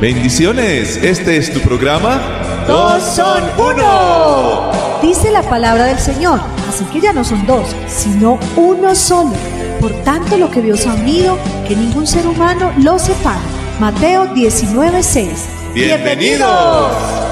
Bendiciones, este es tu programa. Dos son uno. Dice la palabra del Señor, así que ya no son dos, sino uno solo. Por tanto, lo que Dios ha unido, que ningún ser humano lo separe. Mateo 19:6. Bienvenidos.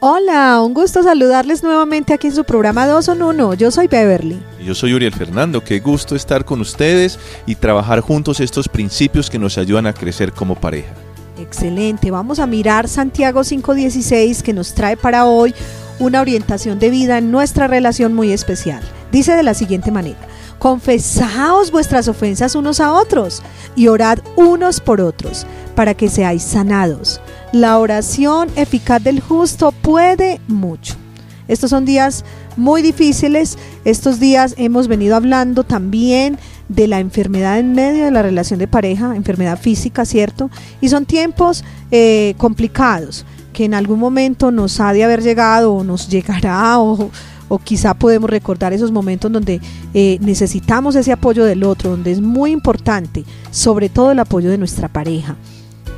Hola, un gusto saludarles nuevamente aquí en su programa Dos son Uno. Yo soy Beverly. Yo soy Uriel Fernando, qué gusto estar con ustedes y trabajar juntos estos principios que nos ayudan a crecer como pareja. Excelente, vamos a mirar Santiago 5:16 que nos trae para hoy una orientación de vida en nuestra relación muy especial. Dice de la siguiente manera, confesaos vuestras ofensas unos a otros y orad unos por otros para que seáis sanados. La oración eficaz del justo puede mucho. Estos son días muy difíciles. Estos días hemos venido hablando también de la enfermedad en medio de la relación de pareja, enfermedad física, ¿cierto? Y son tiempos eh, complicados que en algún momento nos ha de haber llegado o nos llegará o, o quizá podemos recordar esos momentos donde eh, necesitamos ese apoyo del otro, donde es muy importante, sobre todo el apoyo de nuestra pareja,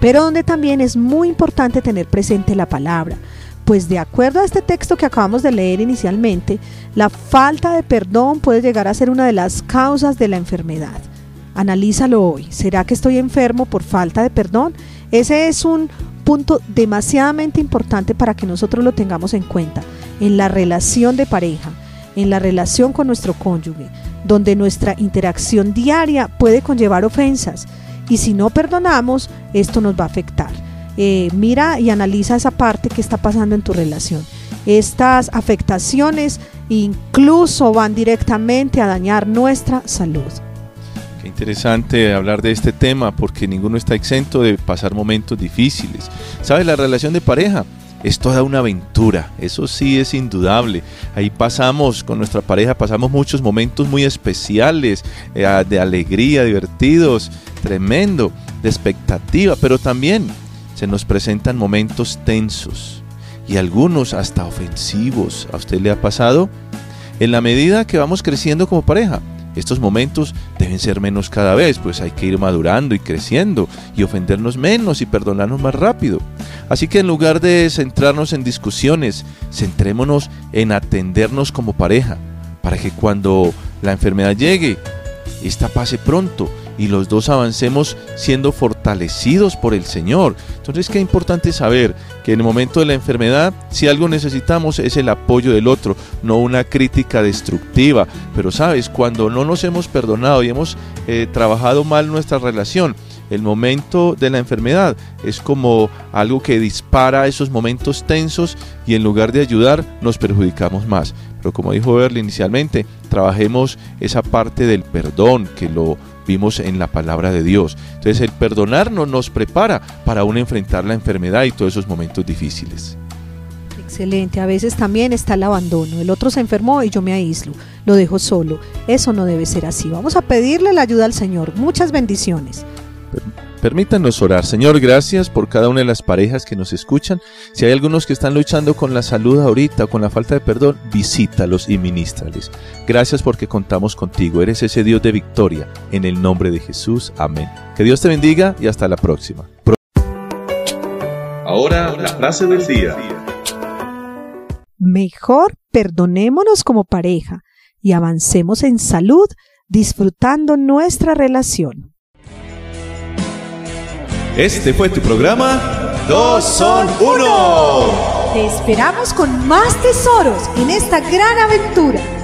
pero donde también es muy importante tener presente la palabra. Pues de acuerdo a este texto que acabamos de leer inicialmente, la falta de perdón puede llegar a ser una de las causas de la enfermedad. Analízalo hoy. ¿Será que estoy enfermo por falta de perdón? Ese es un punto demasiadamente importante para que nosotros lo tengamos en cuenta en la relación de pareja, en la relación con nuestro cónyuge, donde nuestra interacción diaria puede conllevar ofensas y si no perdonamos, esto nos va a afectar. Eh, mira y analiza esa parte que está pasando en tu relación. Estas afectaciones incluso van directamente a dañar nuestra salud. Qué interesante hablar de este tema porque ninguno está exento de pasar momentos difíciles. ¿Sabes? La relación de pareja es toda una aventura, eso sí es indudable. Ahí pasamos con nuestra pareja, pasamos muchos momentos muy especiales, eh, de alegría, divertidos, tremendo, de expectativa, pero también se nos presentan momentos tensos y algunos hasta ofensivos. ¿A usted le ha pasado? En la medida que vamos creciendo como pareja, estos momentos deben ser menos cada vez, pues hay que ir madurando y creciendo y ofendernos menos y perdonarnos más rápido. Así que en lugar de centrarnos en discusiones, centrémonos en atendernos como pareja, para que cuando la enfermedad llegue, esta pase pronto y los dos avancemos siendo fortalecidos por el Señor. Entonces, qué importante saber que en el momento de la enfermedad, si algo necesitamos es el apoyo del otro, no una crítica destructiva. Pero sabes, cuando no nos hemos perdonado y hemos eh, trabajado mal nuestra relación, el momento de la enfermedad es como algo que dispara esos momentos tensos y en lugar de ayudar nos perjudicamos más. Pero como dijo Berli inicialmente, trabajemos esa parte del perdón que lo vimos en la palabra de Dios. Entonces el perdonarnos nos prepara para aún enfrentar la enfermedad y todos esos momentos difíciles. Excelente, a veces también está el abandono. El otro se enfermó y yo me aíslo, lo dejo solo. Eso no debe ser así. Vamos a pedirle la ayuda al Señor. Muchas bendiciones. Permítanos orar. Señor, gracias por cada una de las parejas que nos escuchan. Si hay algunos que están luchando con la salud ahorita o con la falta de perdón, visítalos y ministrales. Gracias porque contamos contigo. Eres ese Dios de victoria. En el nombre de Jesús. Amén. Que Dios te bendiga y hasta la próxima. Ahora la frase del día. Mejor perdonémonos como pareja y avancemos en salud disfrutando nuestra relación. Este fue tu programa Dos son uno. Te esperamos con más tesoros en esta gran aventura.